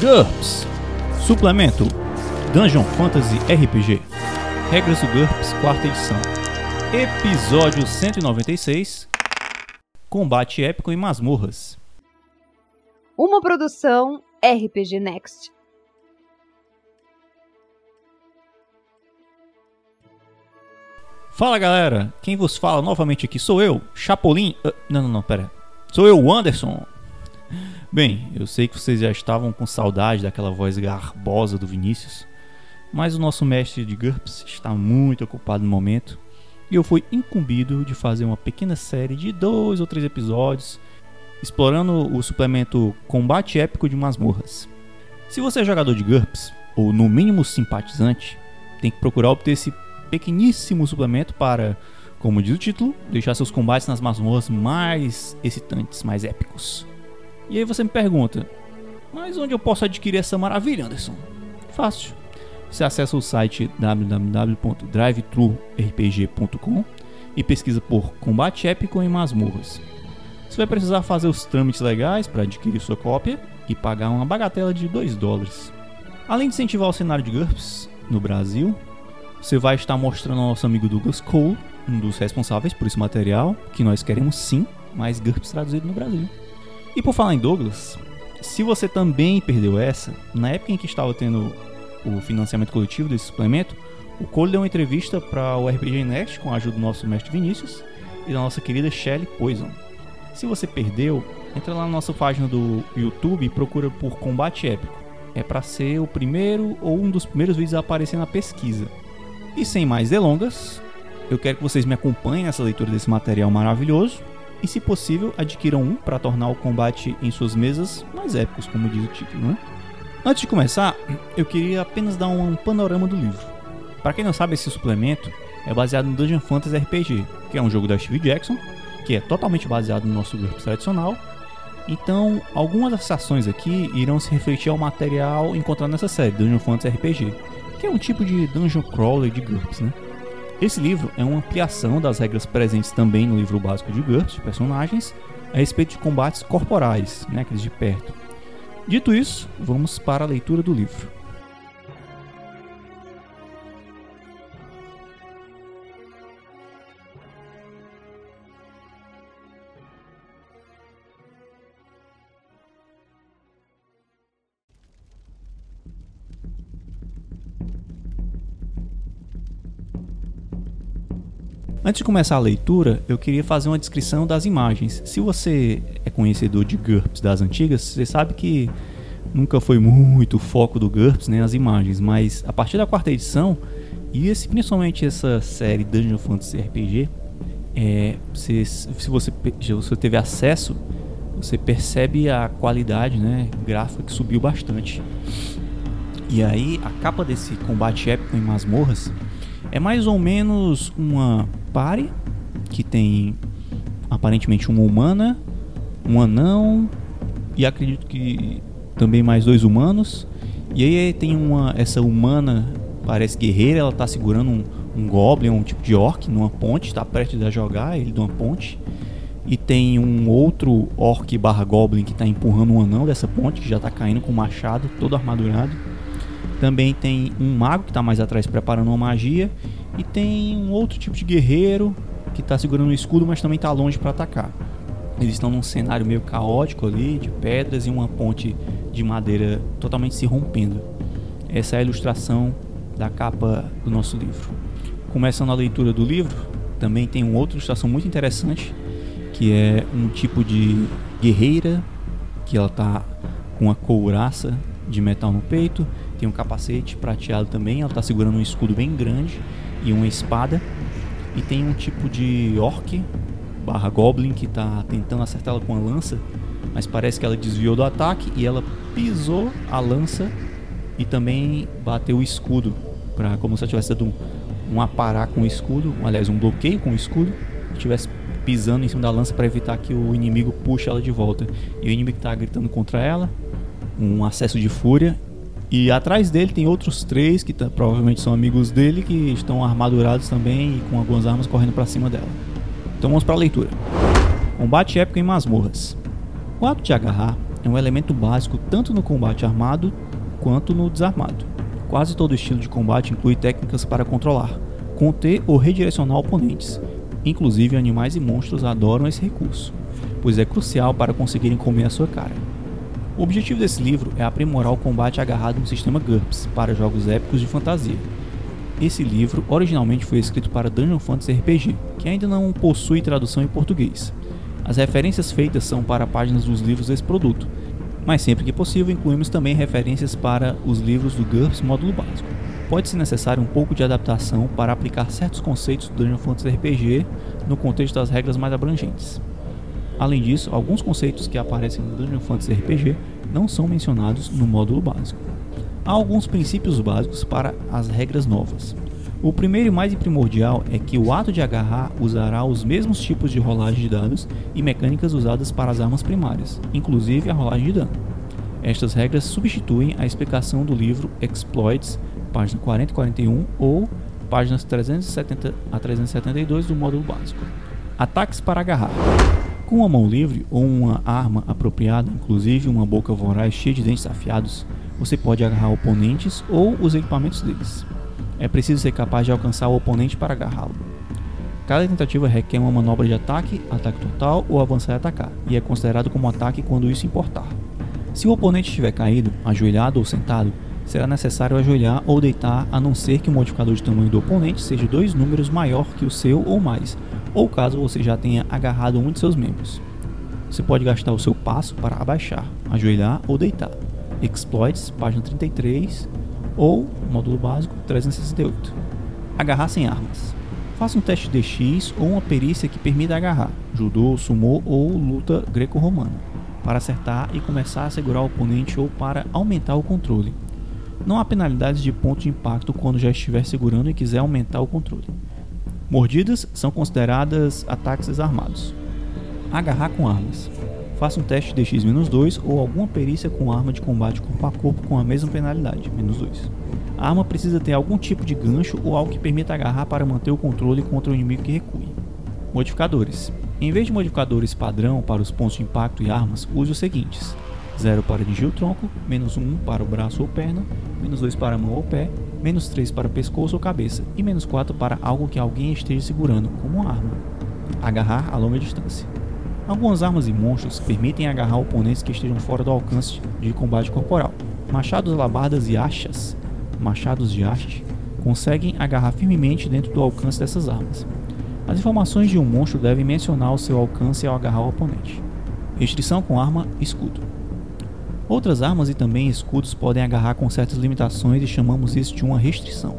GURPS Suplemento Dungeon Fantasy RPG Regras do GURPS, quarta edição Episódio 196 Combate épico em masmorras Uma produção RPG Next. Fala galera, quem vos fala novamente aqui sou eu, Chapolin. Ah, não, não, não, pera. Sou eu, Anderson. Bem, eu sei que vocês já estavam com saudade daquela voz garbosa do Vinícius, mas o nosso mestre de GURPS está muito ocupado no momento e eu fui incumbido de fazer uma pequena série de dois ou três episódios explorando o suplemento Combate Épico de Masmorras. Se você é jogador de GURPS, ou no mínimo simpatizante, tem que procurar obter esse pequeníssimo suplemento para, como diz o título, deixar seus combates nas masmorras mais excitantes, mais épicos. E aí você me pergunta, mas onde eu posso adquirir essa maravilha, Anderson? Fácil. Você acessa o site www.drivethrurpg.com e pesquisa por Combate Épico em Masmorras. Você vai precisar fazer os trâmites legais para adquirir sua cópia e pagar uma bagatela de 2 dólares. Além de incentivar o cenário de GURPS no Brasil, você vai estar mostrando ao nosso amigo Douglas Cole, um dos responsáveis por esse material, que nós queremos sim mais GURPS traduzido no Brasil. E por falar em Douglas, se você também perdeu essa, na época em que estava tendo o financiamento coletivo desse suplemento, o Cole deu uma entrevista para o RPG Next com a ajuda do nosso mestre Vinícius e da nossa querida Shelly Poison. Se você perdeu, entra lá na nossa página do YouTube e procura por Combate Épico. É para ser o primeiro ou um dos primeiros vídeos a aparecer na pesquisa. E sem mais delongas, eu quero que vocês me acompanhem nessa leitura desse material maravilhoso e, se possível, adquiram um para tornar o combate em suas mesas mais épicos, como diz o título, né? Antes de começar, eu queria apenas dar um panorama do livro. Para quem não sabe, esse suplemento é baseado no Dungeon Fantasy RPG, que é um jogo da Steve Jackson, que é totalmente baseado no nosso grupo tradicional. Então, algumas das ações aqui irão se refletir ao material encontrado nessa série, Dungeon Fantasy RPG, que é um tipo de dungeon crawler de GURPS, né? Esse livro é uma ampliação das regras presentes também no livro básico de GURPS, de personagens, a respeito de combates corporais, né, aqueles de perto. Dito isso, vamos para a leitura do livro. Antes de começar a leitura, eu queria fazer uma descrição das imagens. Se você é conhecedor de GURPS das antigas, você sabe que nunca foi muito o foco do GURPS né, as imagens, mas a partir da quarta edição, e esse, principalmente essa série Dungeon Fantasy RPG, é, se você, se você teve acesso, você percebe a qualidade né, gráfica que subiu bastante. E aí, a capa desse combate épico em masmorras é mais ou menos uma pare que tem aparentemente uma humana, um anão e acredito que também mais dois humanos. E aí tem uma essa humana parece guerreira, ela tá segurando um, um goblin, um tipo de orc numa ponte, está prestes a jogar ele de uma ponte. E tem um outro orc barra goblin que está empurrando um anão dessa ponte, que já está caindo com um machado, todo armadurado. Também tem um mago que está mais atrás preparando uma magia. E tem um outro tipo de guerreiro que está segurando um escudo, mas também está longe para atacar. Eles estão num cenário meio caótico ali, de pedras e uma ponte de madeira totalmente se rompendo. Essa é a ilustração da capa do nosso livro. Começando a leitura do livro, também tem uma outra ilustração muito interessante, que é um tipo de guerreira que ela está com uma couraça de metal no peito, tem um capacete prateado também, ela está segurando um escudo bem grande e uma espada. E tem um tipo de orc barra goblin que está tentando acertá-la com a lança, mas parece que ela desviou do ataque e ela pisou a lança e também bateu o escudo, para como se ela tivesse dado um, um aparar com o escudo, aliás, um bloqueio com o escudo, e estivesse pisando em cima da lança para evitar que o inimigo puxe ela de volta. E o inimigo está gritando contra ela, um acesso de fúria e atrás dele tem outros três que provavelmente são amigos dele que estão armadurados também e com algumas armas correndo para cima dela. Então vamos para a leitura. Combate épico em masmorras. O ato de agarrar é um elemento básico tanto no combate armado quanto no desarmado. Quase todo estilo de combate inclui técnicas para controlar, conter ou redirecionar oponentes. Inclusive, animais e monstros adoram esse recurso, pois é crucial para conseguirem comer a sua cara. O objetivo desse livro é aprimorar o combate agarrado no sistema GURPS para jogos épicos de fantasia. Esse livro originalmente foi escrito para Dungeon Fantasy RPG, que ainda não possui tradução em português. As referências feitas são para páginas dos livros desse produto, mas sempre que possível incluímos também referências para os livros do GURPS módulo básico. Pode ser necessário um pouco de adaptação para aplicar certos conceitos do Dungeon Fantasy RPG no contexto das regras mais abrangentes. Além disso, alguns conceitos que aparecem no Dungeon Fantasy RPG não são mencionados no módulo básico. Há alguns princípios básicos para as regras novas. O primeiro e mais primordial é que o ato de agarrar usará os mesmos tipos de rolagem de dados e mecânicas usadas para as armas primárias, inclusive a rolagem de dano. Estas regras substituem a explicação do livro Exploits, página 40 e 41, ou páginas 370 a 372 do módulo básico. Ataques para agarrar. Com uma mão livre ou uma arma apropriada, inclusive uma boca voraz cheia de dentes afiados, você pode agarrar oponentes ou os equipamentos deles. É preciso ser capaz de alcançar o oponente para agarrá-lo. Cada tentativa requer uma manobra de ataque, ataque total ou avançar e atacar, e é considerado como ataque quando isso importar. Se o oponente estiver caído, ajoelhado ou sentado, será necessário ajoelhar ou deitar a não ser que o modificador de tamanho do oponente seja dois números maior que o seu ou mais, ou caso você já tenha agarrado um de seus membros. Você pode gastar o seu passo para abaixar, ajoelhar ou deitar. Exploits, página 33, ou módulo básico 368. Agarrar sem armas. Faça um teste DX ou uma perícia que permita agarrar, judô, sumô ou luta greco-romana, para acertar e começar a segurar o oponente ou para aumentar o controle. Não há penalidades de ponto de impacto quando já estiver segurando e quiser aumentar o controle. Mordidas são consideradas ataques desarmados. Agarrar com armas. Faça um teste de X-2 ou alguma perícia com arma de combate corpo a corpo com a mesma penalidade, menos 2. A arma precisa ter algum tipo de gancho ou algo que permita agarrar para manter o controle contra o inimigo que recue. Modificadores. Em vez de modificadores padrão para os pontos de impacto e armas, use os seguintes: 0 para dirigir o tronco, menos 1 para o braço ou perna, menos 2 para a mão ou pé, menos 3 para pescoço ou cabeça e menos 4 para algo que alguém esteja segurando, como uma arma. Agarrar a longa distância. Algumas armas e monstros permitem agarrar oponentes que estejam fora do alcance de combate corporal. Machados, alabardas e achas, machados de haste, conseguem agarrar firmemente dentro do alcance dessas armas. As informações de um monstro devem mencionar o seu alcance ao agarrar o oponente. Restrição com arma escudo. Outras armas e também escudos podem agarrar com certas limitações e chamamos isso de uma restrição.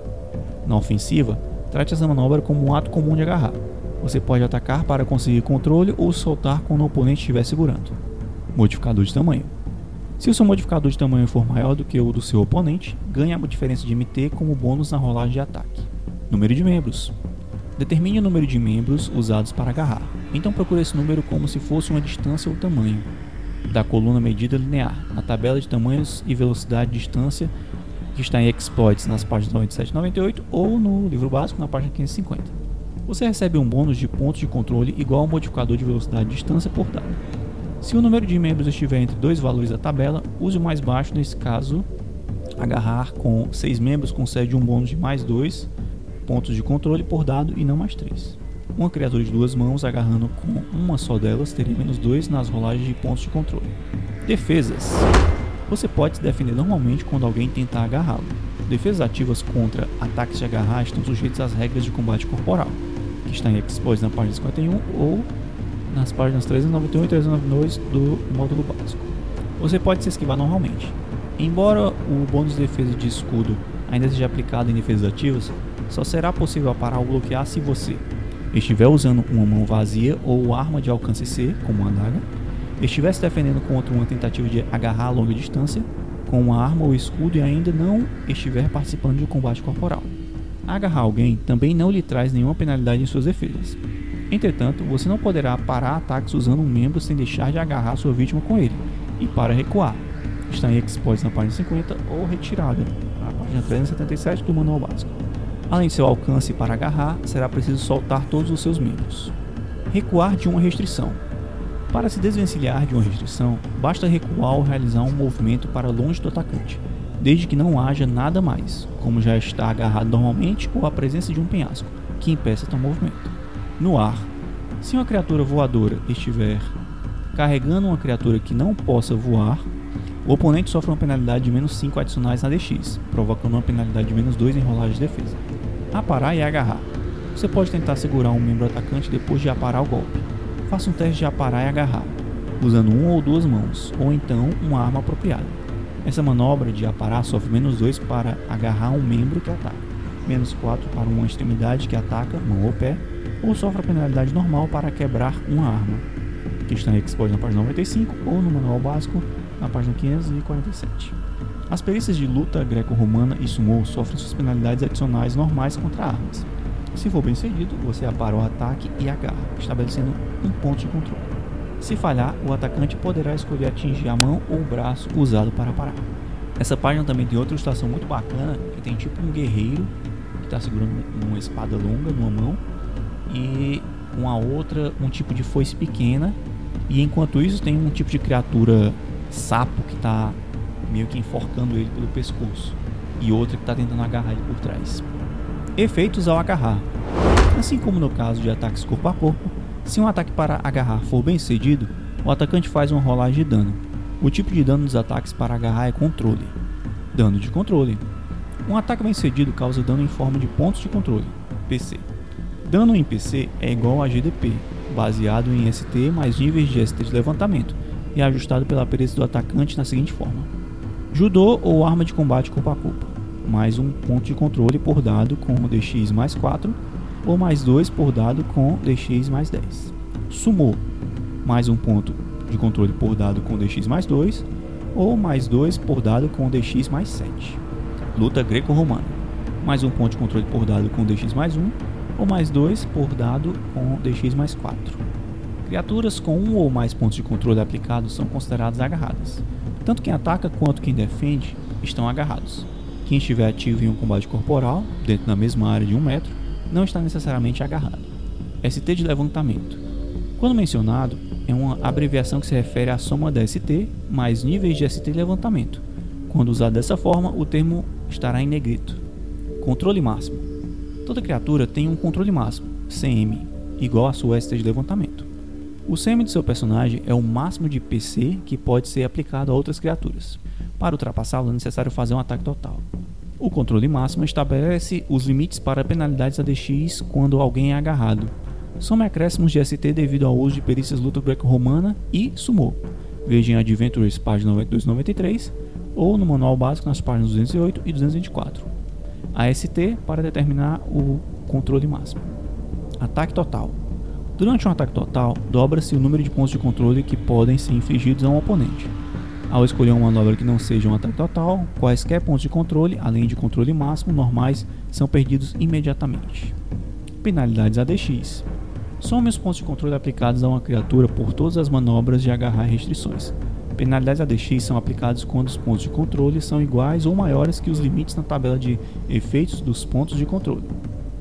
Na ofensiva, trate essa manobra como um ato comum de agarrar, você pode atacar para conseguir controle ou soltar quando o oponente estiver segurando. Modificador de tamanho. Se o seu modificador de tamanho for maior do que o do seu oponente, ganhe a diferença de MT como bônus na rolagem de ataque. Número de membros. Determine o número de membros usados para agarrar. Então procure esse número como se fosse uma distância ou tamanho da coluna medida linear, na tabela de tamanhos e velocidade de distância que está em Exploits nas páginas 97 e 98 ou no livro básico na página 550 você recebe um bônus de pontos de controle igual ao modificador de velocidade de distância por dado. Se o número de membros estiver entre dois valores da tabela, use o mais baixo nesse caso. Agarrar com 6 membros concede um bônus de mais 2 pontos de controle por dado e não mais 3. Uma criatura de duas mãos agarrando com uma só delas teria menos 2 nas rolagens de pontos de controle. Defesas. Você pode se defender normalmente quando alguém tentar agarrá-lo. Defesas ativas contra ataques de agarrar estão sujeitas às regras de combate corporal que está em Exploits na página 51 ou nas páginas 391 e 392 do módulo básico. Você pode se esquivar normalmente. Embora o bônus de defesa de escudo ainda seja aplicado em defesas ativas, só será possível parar ou bloquear se você estiver usando uma mão vazia ou arma de alcance C, como uma adaga, estiver se defendendo contra uma tentativa de agarrar a longa distância com uma arma ou escudo e ainda não estiver participando de um combate corporal. Agarrar alguém também não lhe traz nenhuma penalidade em suas defesas. Entretanto, você não poderá parar ataques usando um membro sem deixar de agarrar sua vítima com ele, e para recuar. Está em Exploits na página 50 ou retirada, na página 377 do manual básico. Além de seu alcance para agarrar, será preciso soltar todos os seus membros. Recuar de uma restrição. Para se desvencilhar de uma restrição, basta recuar ou realizar um movimento para longe do atacante, desde que não haja nada mais, como já está agarrado normalmente ou a presença de um penhasco, que impeça tal movimento. No ar, se uma criatura voadora estiver carregando uma criatura que não possa voar, o oponente sofre uma penalidade de menos 5 adicionais na DX, provocando uma penalidade de menos 2 em rolagem de defesa. Aparar e agarrar. Você pode tentar segurar um membro atacante depois de aparar o golpe. Faça um teste de aparar e agarrar, usando uma ou duas mãos, ou então uma arma apropriada. Essa manobra de aparar sofre menos 2 para agarrar um membro que ataca, menos 4 para uma extremidade que ataca, mão ou pé, ou sofre a penalidade normal para quebrar uma arma, que está exposto na página 95 ou no manual básico na página 547. As perícias de luta greco-romana e sumo sofrem suas penalidades adicionais normais contra armas. Se for bem sucedido, você apara o ataque e agarra, estabelecendo um ponto de controle. Se falhar, o atacante poderá escolher atingir a mão ou o braço usado para parar. Essa página também tem outra ilustração muito bacana, que tem tipo um guerreiro que está segurando uma espada longa numa mão e uma outra, um tipo de foice pequena. E enquanto isso tem um tipo de criatura sapo que está meio que enforcando ele pelo pescoço e outra que está tentando agarrar ele por trás. Efeitos ao agarrar. Assim como no caso de ataques corpo a corpo, se um ataque para agarrar for bem sucedido, o atacante faz uma rolagem de dano. O tipo de dano dos ataques para agarrar é controle. Dano de controle. Um ataque bem sucedido causa dano em forma de pontos de controle, PC. Dano em PC é igual a GDP, baseado em ST mais níveis de ST de levantamento, e ajustado pela perícia do atacante na seguinte forma: Judô ou arma de combate corpo a corpo, mais um ponto de controle por dado com DX mais 4, ou mais 2 por dado com DX mais 10. Sumô, mais um ponto de controle por dado com DX mais 2, ou mais 2 por dado com DX mais 7. Luta greco-romana, mais um ponto de controle por dado com DX mais 1, ou mais 2 por dado com dx mais 4. Criaturas com um ou mais pontos de controle aplicados são consideradas agarradas. Tanto quem ataca quanto quem defende estão agarrados. Quem estiver ativo em um combate corporal, dentro da mesma área de 1 um metro, não está necessariamente agarrado. ST de levantamento. Quando mencionado, é uma abreviação que se refere à soma da ST mais níveis de ST de levantamento. Quando usado dessa forma, o termo estará em negrito. Controle máximo. Toda criatura tem um controle máximo, CM, igual à sua ST de levantamento. O CM de seu personagem é o máximo de PC que pode ser aplicado a outras criaturas. Para ultrapassá-lo é necessário fazer um ataque total. O controle máximo estabelece os limites para penalidades ADX quando alguém é agarrado. Soma acréscimos de ST devido ao uso de perícias luta greco-romana e sumo. Veja em Adventures página 92 93 ou no manual básico nas páginas 208 e 224. AST para determinar o controle máximo. Ataque total. Durante um ataque total, dobra-se o número de pontos de controle que podem ser infligidos a um oponente. Ao escolher uma manobra que não seja um ataque total, quaisquer pontos de controle, além de controle máximo normais, são perdidos imediatamente. Penalidades ADX. Some os pontos de controle aplicados a uma criatura por todas as manobras de agarrar restrições, Penalidades ADX são aplicadas quando os pontos de controle são iguais ou maiores que os limites na tabela de efeitos dos pontos de controle,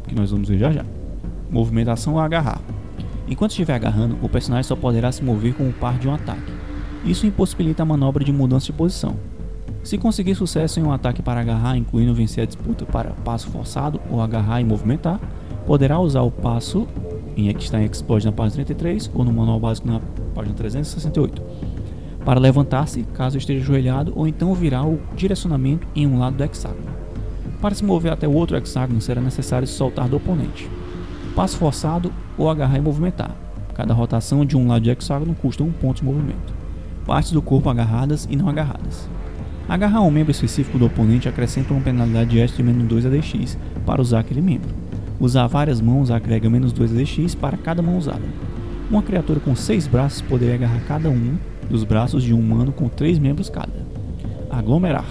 que nós vamos ver já já. Movimentação a agarrar. Enquanto estiver agarrando, o personagem só poderá se mover com o par de um ataque. Isso impossibilita a manobra de mudança de posição. Se conseguir sucesso em um ataque para agarrar, incluindo vencer a disputa para passo forçado ou agarrar e movimentar, poderá usar o passo em em Explode na página 33 ou no manual básico na página 368 para levantar-se caso esteja ajoelhado ou então virar o direcionamento em um lado do hexágono. Para se mover até o outro hexágono será necessário se soltar do oponente. Passo forçado ou agarrar e movimentar. Cada rotação de um lado do hexágono custa um ponto de movimento. Partes do corpo agarradas e não agarradas. Agarrar um membro específico do oponente acrescenta uma penalidade de extra de menos 2 ADX para usar aquele membro. Usar várias mãos agrega menos 2 ADX para cada mão usada. Uma criatura com 6 braços poderia agarrar cada um dos braços de um humano com três membros cada. Aglomerar.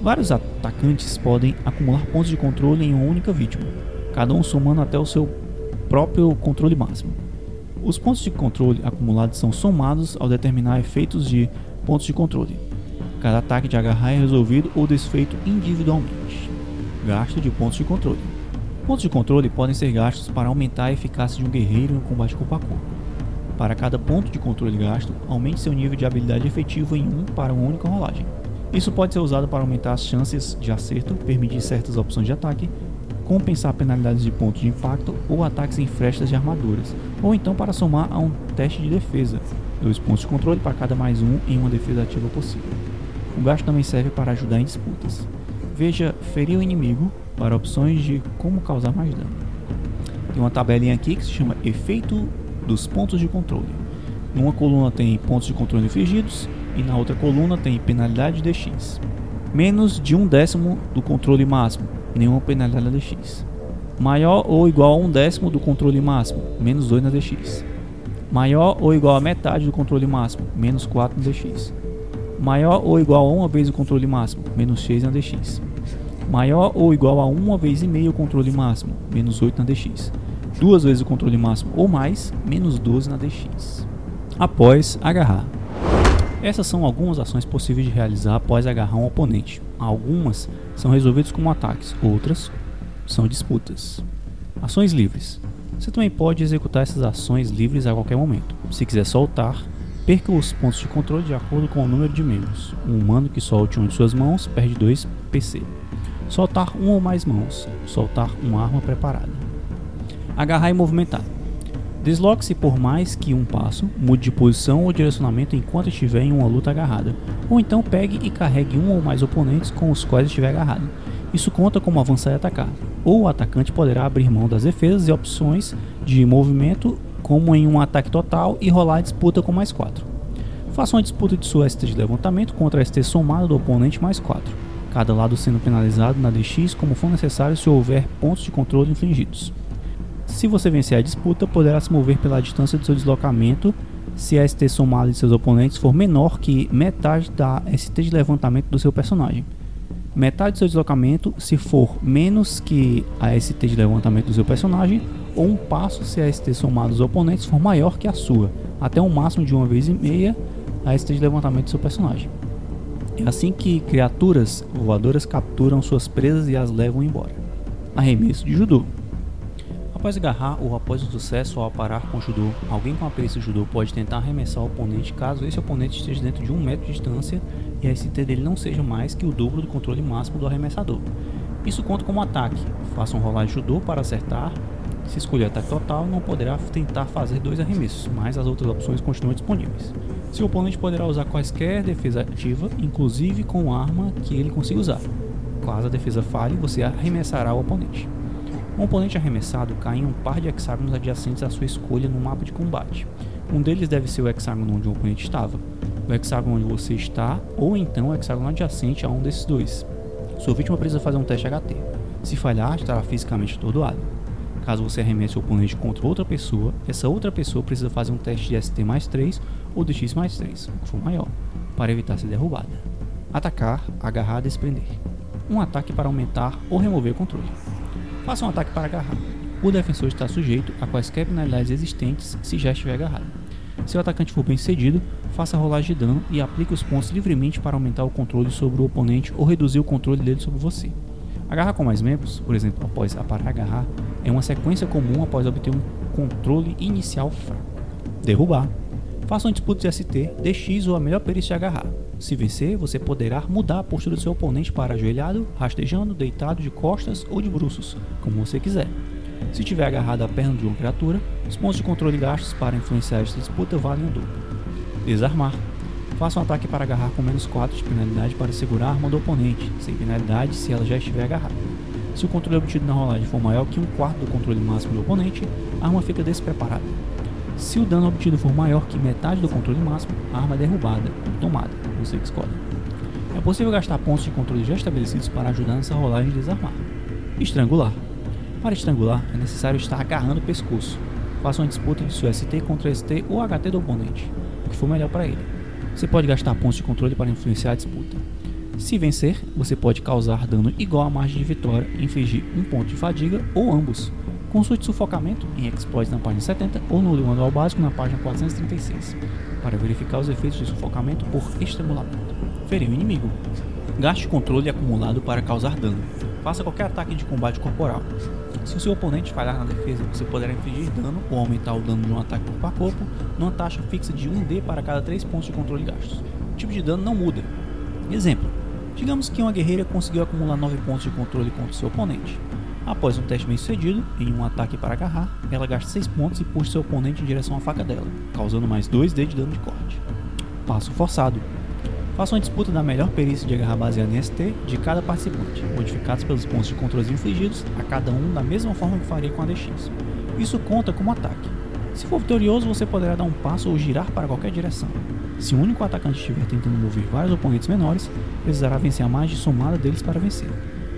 Vários atacantes podem acumular pontos de controle em uma única vítima, cada um somando até o seu próprio controle máximo. Os pontos de controle acumulados são somados ao determinar efeitos de pontos de controle. Cada ataque de agarrar é resolvido ou desfeito individualmente. Gasto de pontos de controle. Pontos de controle podem ser gastos para aumentar a eficácia de um guerreiro em combate corpo a corpo. Para cada ponto de controle gasto, aumente seu nível de habilidade efetivo em 1 para uma única rolagem. Isso pode ser usado para aumentar as chances de acerto, permitir certas opções de ataque, compensar penalidades de pontos de impacto ou ataques em frestas de armaduras, ou então para somar a um teste de defesa, dois pontos de controle para cada mais um em uma defesa ativa possível. O gasto também serve para ajudar em disputas. Veja ferir o inimigo para opções de como causar mais dano. Tem uma tabelinha aqui que se chama efeito dos pontos de controle. Numa coluna tem pontos de controle infligidos e na outra coluna tem penalidade DX. Menos de um décimo do controle máximo, nenhuma penalidade DX. Maior ou igual a um décimo do controle máximo, menos 2 na DX. Maior ou igual a metade do controle máximo, menos 4 na DX. Maior ou igual a uma vez o controle máximo, menos 6 na DX. Maior ou igual a uma vez e meio o controle máximo, menos 8 na DX. Duas vezes o controle máximo ou mais, menos 12 na DX. Após agarrar. Essas são algumas ações possíveis de realizar após agarrar um oponente. Algumas são resolvidas como ataques, outras são disputas. Ações livres. Você também pode executar essas ações livres a qualquer momento. Se quiser soltar, perca os pontos de controle de acordo com o número de membros. Um humano que solte uma de suas mãos perde 2 PC. Soltar uma ou mais mãos. Soltar uma arma preparada. Agarrar e movimentar. Desloque-se por mais que um passo, mude de posição ou direcionamento enquanto estiver em uma luta agarrada, ou então pegue e carregue um ou mais oponentes com os quais estiver agarrado. Isso conta como avançar e atacar, ou o atacante poderá abrir mão das defesas e opções de movimento, como em um ataque total, e rolar a disputa com mais 4. Faça uma disputa de sua ST de levantamento contra a ST somada do oponente mais 4, cada lado sendo penalizado na DX como for necessário se houver pontos de controle infligidos. Se você vencer a disputa, poderá se mover pela distância do seu deslocamento se a ST somada de seus oponentes for menor que metade da ST de levantamento do seu personagem. Metade do seu deslocamento se for menos que a ST de levantamento do seu personagem, ou um passo se a ST somada dos oponentes for maior que a sua, até um máximo de uma vez e meia a ST de levantamento do seu personagem. É assim que criaturas voadoras capturam suas presas e as levam embora. Arremesso de judô. Após agarrar ou após o sucesso ao parar com o judô, alguém com a perícia judô pode tentar arremessar o oponente caso esse oponente esteja dentro de um metro de distância e a ST dele não seja mais que o dobro do controle máximo do arremessador. Isso conta como ataque. Faça um rolar de judô para acertar. Se escolher ataque total, não poderá tentar fazer dois arremessos, mas as outras opções continuam disponíveis. Seu oponente poderá usar quaisquer defesa ativa, inclusive com arma que ele consiga usar. Caso a defesa falhe, você arremessará o oponente. Um oponente arremessado cai em um par de hexágonos adjacentes à sua escolha no mapa de combate. Um deles deve ser o hexágono onde o oponente estava, o hexágono onde você está, ou então o hexágono adjacente a um desses dois. Sua vítima precisa fazer um teste HT. Se falhar, estará fisicamente atordoado. Caso você arremesse o oponente contra outra pessoa, essa outra pessoa precisa fazer um teste de ST mais 3 ou de X mais 3, o que for maior, para evitar ser derrubada. Atacar, agarrar, desprender. Um ataque para aumentar ou remover controle. Faça um ataque para agarrar. O defensor está sujeito a quaisquer penalidades existentes se já estiver agarrado. Se o atacante for bem cedido, faça a rolagem de dano e aplique os pontos livremente para aumentar o controle sobre o oponente ou reduzir o controle dele sobre você. Agarrar com mais membros, por exemplo, após aparar agarrar, é uma sequência comum após obter um controle inicial fraco. Derrubar. Faça um disputa de ST, DX ou a melhor perícia de agarrar. Se vencer, você poderá mudar a postura do seu oponente para ajoelhado, rastejando, deitado de costas ou de bruços, como você quiser. Se tiver agarrado à perna de uma criatura, os pontos de controle gastos para influenciar esta disputa valem o dobro. Desarmar. Faça um ataque para agarrar com menos 4 de penalidade para segurar a arma do oponente, sem penalidade se ela já estiver agarrada. Se o controle obtido na rolagem for maior que um quarto do controle máximo do oponente, a arma fica despreparada. Se o dano obtido for maior que metade do controle máximo, a arma é derrubada ou tomada, você que escolhe. É possível gastar pontos de controle já estabelecidos para ajudar nessa rolagem de desarmar. Estrangular. Para estrangular, é necessário estar agarrando o pescoço. Faça uma disputa de sua ST contra ST ou HT do oponente, o que for melhor para ele. Você pode gastar pontos de controle para influenciar a disputa. Se vencer, você pode causar dano igual à margem de vitória e infligir um ponto de fadiga ou ambos. Consulte sufocamento em Exploits na página 70 ou no manual básico na página 436 para verificar os efeitos de sufocamento por estrangulamento. Ferir o inimigo. Gaste controle acumulado para causar dano. Faça qualquer ataque de combate corporal. Se o seu oponente falhar na defesa, você poderá infligir dano ou aumentar o dano de um ataque corpo a corpo numa taxa fixa de 1D para cada 3 pontos de controle gastos. O tipo de dano não muda. Exemplo: digamos que uma guerreira conseguiu acumular 9 pontos de controle contra o seu oponente. Após um teste bem sucedido, em um ataque para agarrar, ela gasta 6 pontos e puxa seu oponente em direção à faca dela, causando mais 2D de dano de corte. Passo forçado. Faça uma disputa da melhor perícia de agarrar baseada em ST de cada participante, modificados pelos pontos de controle infligidos a cada um da mesma forma que faria com a DX. Isso conta como ataque. Se for vitorioso, você poderá dar um passo ou girar para qualquer direção. Se o único atacante estiver tentando mover vários oponentes menores, precisará vencer a margem somada deles para vencer.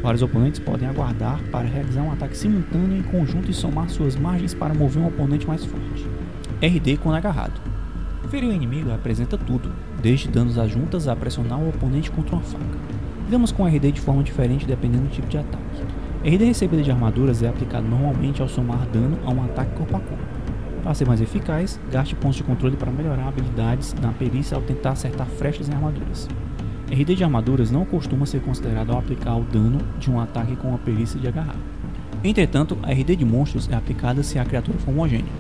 Vários oponentes podem aguardar para realizar um ataque simultâneo em conjunto e somar suas margens para mover um oponente mais forte. RD quando agarrado. Ferir o inimigo representa tudo, desde danos às juntas a pressionar o oponente contra uma faca. Lidamos com RD de forma diferente dependendo do tipo de ataque. RD recebida de armaduras é aplicado normalmente ao somar dano a um ataque corpo a corpo. Para ser mais eficaz, gaste pontos de controle para melhorar habilidades na perícia ao tentar acertar frechas em armaduras. RD de armaduras não costuma ser considerado ao aplicar o dano de um ataque com a perícia de agarrar. Entretanto, a RD de monstros é aplicada se a criatura for homogênea.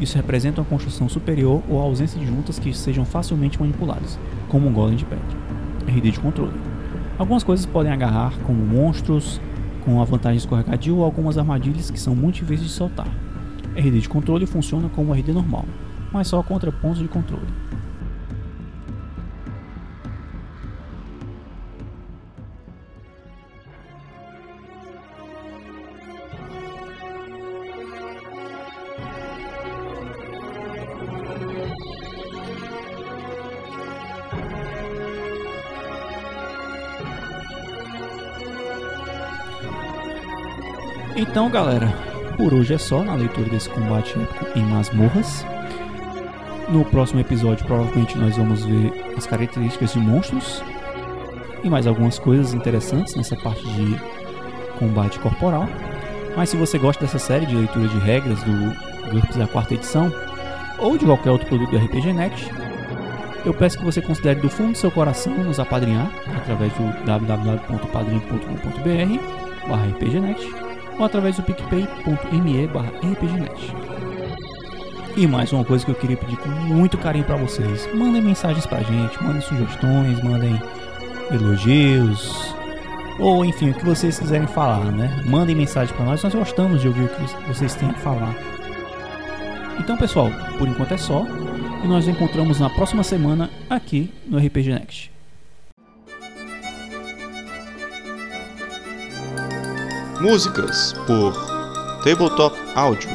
Isso representa uma construção superior ou a ausência de juntas que sejam facilmente manipuladas, como um golem de pedra. RD de controle. Algumas coisas podem agarrar, como monstros, com a vantagem escorregadio ou algumas armadilhas que são muito difíceis de soltar. RD de controle funciona como RD normal, mas só contra pontos de controle. Então, galera, por hoje é só na leitura desse combate em masmorras. No próximo episódio, provavelmente nós vamos ver as características de monstros e mais algumas coisas interessantes nessa parte de combate corporal. Mas se você gosta dessa série de leitura de regras do GURPS da quarta edição ou de qualquer outro produto do RPG Next, eu peço que você considere do fundo do seu coração nos apadrinhar através do www.padrim.com.br/rpgnext ou através do picpay.me rpgnet. E mais uma coisa que eu queria pedir com muito carinho para vocês: mandem mensagens pra gente, mandem sugestões, mandem elogios, ou enfim, o que vocês quiserem falar, né? Mandem mensagem para nós, nós gostamos de ouvir o que vocês têm a falar. Então, pessoal, por enquanto é só, e nós nos encontramos na próxima semana aqui no RPG Next. Músicas por Tabletop Audio,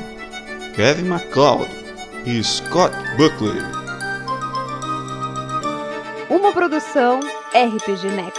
Kevin MacLeod e Scott Buckley. Uma produção RPG Next.